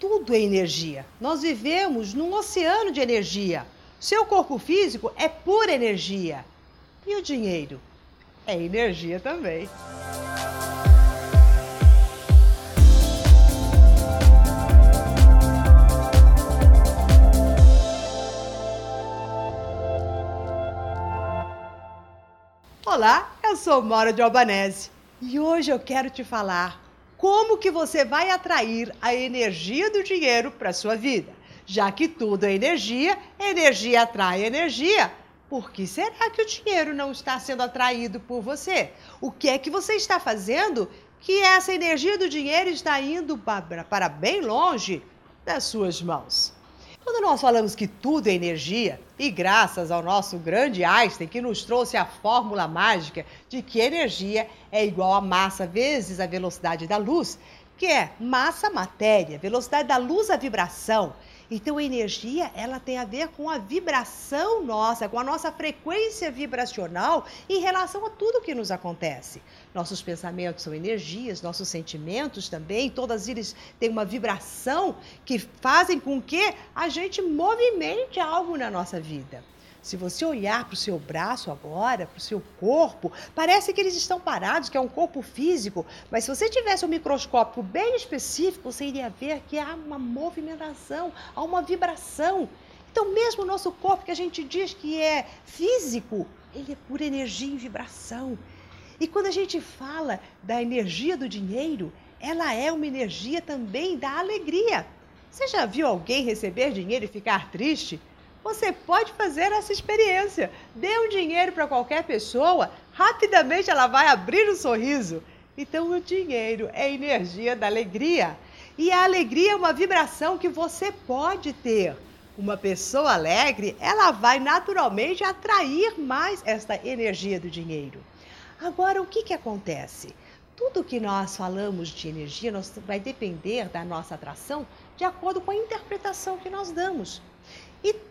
tudo é energia. Nós vivemos num oceano de energia. Seu corpo físico é pura energia. E o dinheiro? É energia também. Olá, eu sou Mora de Albanese e hoje eu quero te falar como que você vai atrair a energia do dinheiro para sua vida. Já que tudo é energia, energia atrai energia. Por que será que o dinheiro não está sendo atraído por você? O que é que você está fazendo que essa energia do dinheiro está indo para bem longe das suas mãos? Quando nós falamos que tudo é energia, e graças ao nosso grande Einstein, que nos trouxe a fórmula mágica de que energia é igual a massa vezes a velocidade da luz, que é massa matéria, velocidade da luz a vibração, então, a energia, ela tem a ver com a vibração nossa, com a nossa frequência vibracional em relação a tudo que nos acontece. Nossos pensamentos são energias, nossos sentimentos também, todas eles têm uma vibração que fazem com que a gente movimente algo na nossa vida. Se você olhar para o seu braço agora, para o seu corpo, parece que eles estão parados, que é um corpo físico, mas se você tivesse um microscópio bem específico, você iria ver que há uma movimentação, há uma vibração. Então, mesmo o nosso corpo, que a gente diz que é físico, ele é pura energia em vibração. E quando a gente fala da energia do dinheiro, ela é uma energia também da alegria. Você já viu alguém receber dinheiro e ficar triste? Você pode fazer essa experiência. Dê um dinheiro para qualquer pessoa, rapidamente ela vai abrir um sorriso. Então, o dinheiro é energia da alegria. E a alegria é uma vibração que você pode ter. Uma pessoa alegre, ela vai naturalmente atrair mais esta energia do dinheiro. Agora, o que, que acontece? Tudo que nós falamos de energia nós, vai depender da nossa atração de acordo com a interpretação que nós damos.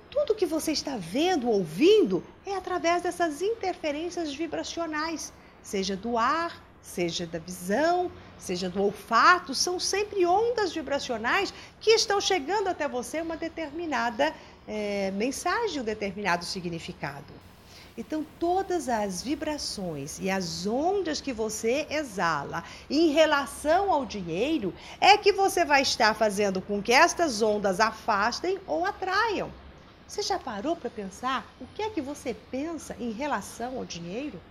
Tudo que você está vendo, ouvindo, é através dessas interferências vibracionais, seja do ar, seja da visão, seja do olfato, são sempre ondas vibracionais que estão chegando até você uma determinada é, mensagem, um determinado significado. Então, todas as vibrações e as ondas que você exala em relação ao dinheiro é que você vai estar fazendo com que estas ondas afastem ou atraiam. Você já parou para pensar o que é que você pensa em relação ao dinheiro?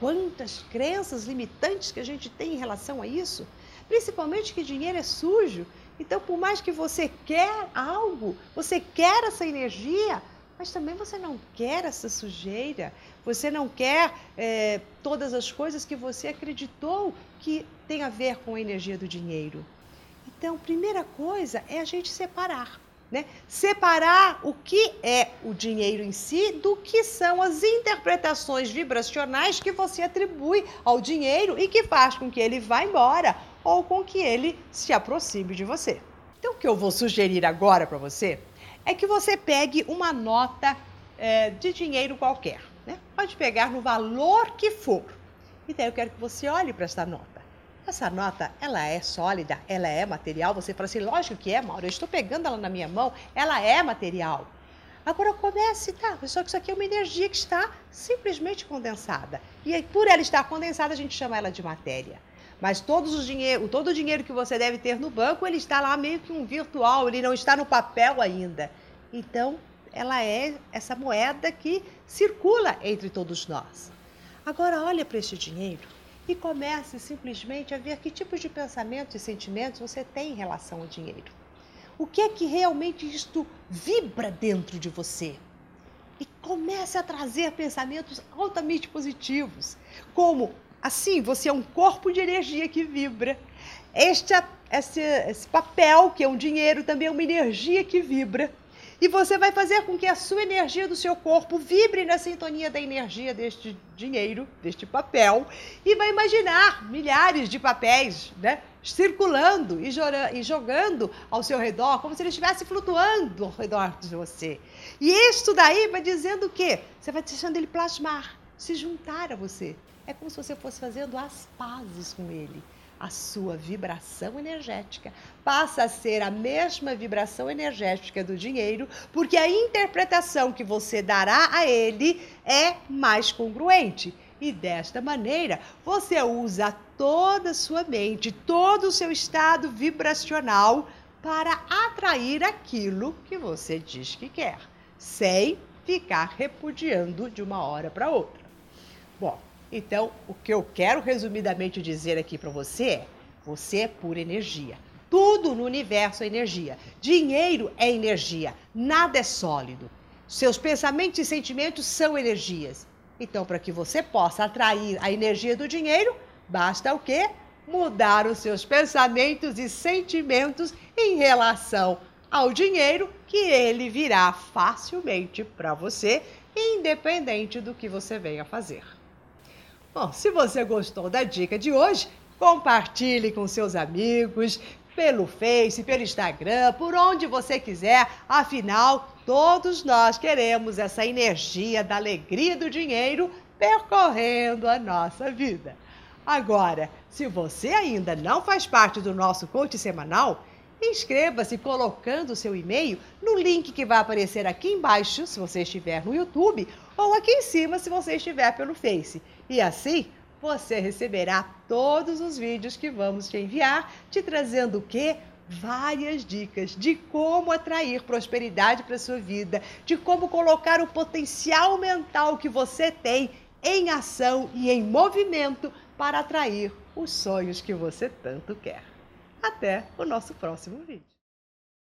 Quantas crenças limitantes que a gente tem em relação a isso? Principalmente que dinheiro é sujo. Então, por mais que você quer algo, você quer essa energia, mas também você não quer essa sujeira, você não quer é, todas as coisas que você acreditou que tem a ver com a energia do dinheiro. Então, primeira coisa é a gente separar. Né? Separar o que é o dinheiro em si do que são as interpretações vibracionais que você atribui ao dinheiro e que faz com que ele vá embora ou com que ele se aproxime de você. Então, o que eu vou sugerir agora para você é que você pegue uma nota é, de dinheiro qualquer. Né? Pode pegar no valor que for. E daí eu quero que você olhe para essa nota. Essa nota, ela é sólida, ela é material. Você fala assim, lógico que é, Mauro, eu estou pegando ela na minha mão, ela é material. Agora comece, tá? Só que isso aqui é uma energia que está simplesmente condensada. E por ela estar condensada, a gente chama ela de matéria. Mas todos os dinheiro, todo o dinheiro que você deve ter no banco, ele está lá meio que um virtual, ele não está no papel ainda. Então, ela é essa moeda que circula entre todos nós. Agora olha para este dinheiro e comece simplesmente a ver que tipos de pensamentos e sentimentos você tem em relação ao dinheiro. O que é que realmente isto vibra dentro de você? E comece a trazer pensamentos altamente positivos, como assim, você é um corpo de energia que vibra. Este, esse, esse papel, que é um dinheiro, também é uma energia que vibra. E você vai fazer com que a sua energia do seu corpo vibre na sintonia da energia deste dinheiro, deste papel, e vai imaginar milhares de papéis, né? Circulando e, jogando ao seu redor, como se ele estivesse flutuando ao redor de você. E isso daí vai dizendo o quê? Você vai deixando ele plasmar, se juntar a você. É como se você fosse fazendo as pazes com ele a sua vibração energética passa a ser a mesma vibração energética do dinheiro, porque a interpretação que você dará a ele é mais congruente. E desta maneira, você usa toda a sua mente, todo o seu estado vibracional para atrair aquilo que você diz que quer, sem ficar repudiando de uma hora para outra. Bom, então o que eu quero resumidamente dizer aqui para você é: você é pura energia. Tudo no universo é energia. Dinheiro é energia, nada é sólido. Seus pensamentos e sentimentos são energias. Então, para que você possa atrair a energia do dinheiro, basta o quê? Mudar os seus pensamentos e sentimentos em relação ao dinheiro, que ele virá facilmente para você, independente do que você venha fazer. Bom, se você gostou da dica de hoje, compartilhe com seus amigos, pelo Face, pelo Instagram, por onde você quiser. Afinal, todos nós queremos essa energia da alegria do dinheiro percorrendo a nossa vida. Agora, se você ainda não faz parte do nosso coach semanal, inscreva-se colocando o seu e-mail no link que vai aparecer aqui embaixo, se você estiver no YouTube, ou aqui em cima, se você estiver pelo Face. E assim, você receberá todos os vídeos que vamos te enviar, te trazendo o quê? Várias dicas de como atrair prosperidade para sua vida, de como colocar o potencial mental que você tem em ação e em movimento para atrair os sonhos que você tanto quer. Até o nosso próximo vídeo.